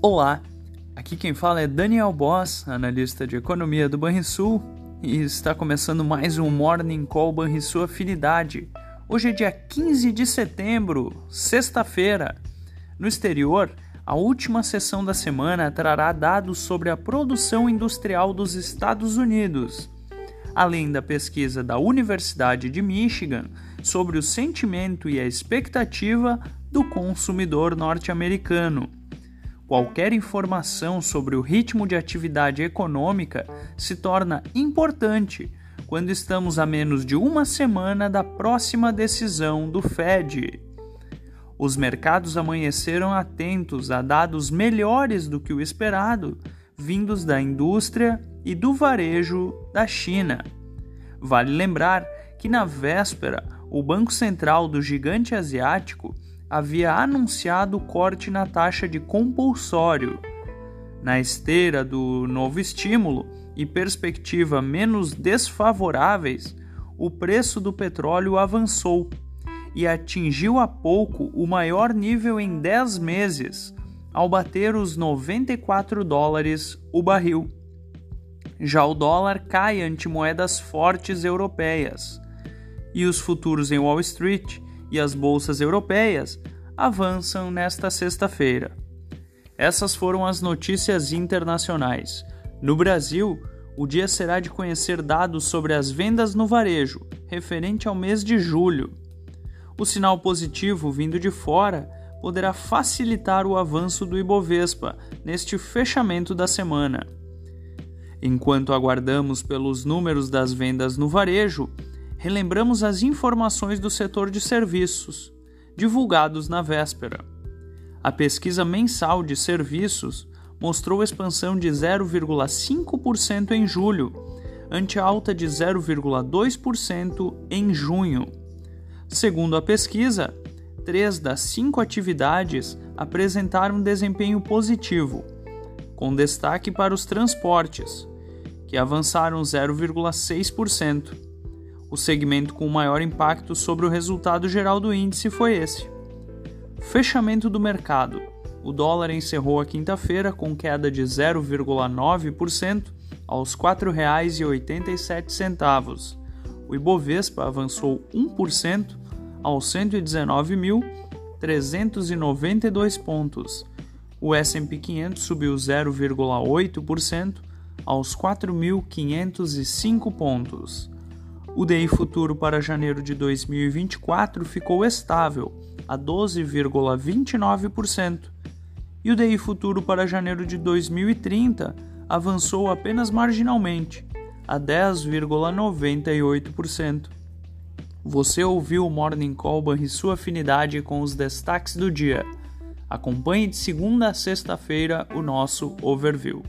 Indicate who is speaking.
Speaker 1: Olá, aqui quem fala é Daniel Boss, analista de economia do Banrisul, e está começando mais um Morning Call Banrisul Afinidade. Hoje é dia 15 de setembro, sexta-feira. No exterior, a última sessão da semana trará dados sobre a produção industrial dos Estados Unidos, além da pesquisa da Universidade de Michigan sobre o sentimento e a expectativa do consumidor norte-americano. Qualquer informação sobre o ritmo de atividade econômica se torna importante quando estamos a menos de uma semana da próxima decisão do Fed. Os mercados amanheceram atentos a dados melhores do que o esperado, vindos da indústria e do varejo da China. Vale lembrar que na véspera, o Banco Central do gigante asiático havia anunciado o corte na taxa de compulsório. Na esteira do novo estímulo e perspectiva menos desfavoráveis, o preço do petróleo avançou e atingiu há pouco o maior nível em 10 meses, ao bater os 94 dólares o barril. Já o dólar cai ante moedas fortes europeias, e os futuros em Wall Street e as bolsas europeias avançam nesta sexta-feira. Essas foram as notícias internacionais. No Brasil, o dia será de conhecer dados sobre as vendas no varejo, referente ao mês de julho. O sinal positivo vindo de fora poderá facilitar o avanço do Ibovespa neste fechamento da semana. Enquanto aguardamos pelos números das vendas no varejo, relembramos as informações do setor de serviços, divulgados na véspera. A pesquisa mensal de serviços mostrou expansão de 0,5% em julho, ante alta de 0,2% em junho. Segundo a pesquisa, três das cinco atividades apresentaram desempenho positivo, com destaque para os transportes, que avançaram 0,6%. O segmento com maior impacto sobre o resultado geral do índice foi esse. Fechamento do mercado. O dólar encerrou a quinta-feira com queda de 0,9% aos R$ 4,87. O Ibovespa avançou 1% aos 119.392 pontos. O S&P 500 subiu 0,8% aos 4.505 pontos. O DI futuro para janeiro de 2024 ficou estável, a 12,29%, e o DI futuro para janeiro de 2030 avançou apenas marginalmente, a 10,98%. Você ouviu o Morning Call e sua afinidade com os destaques do dia. Acompanhe de segunda a sexta-feira o nosso overview.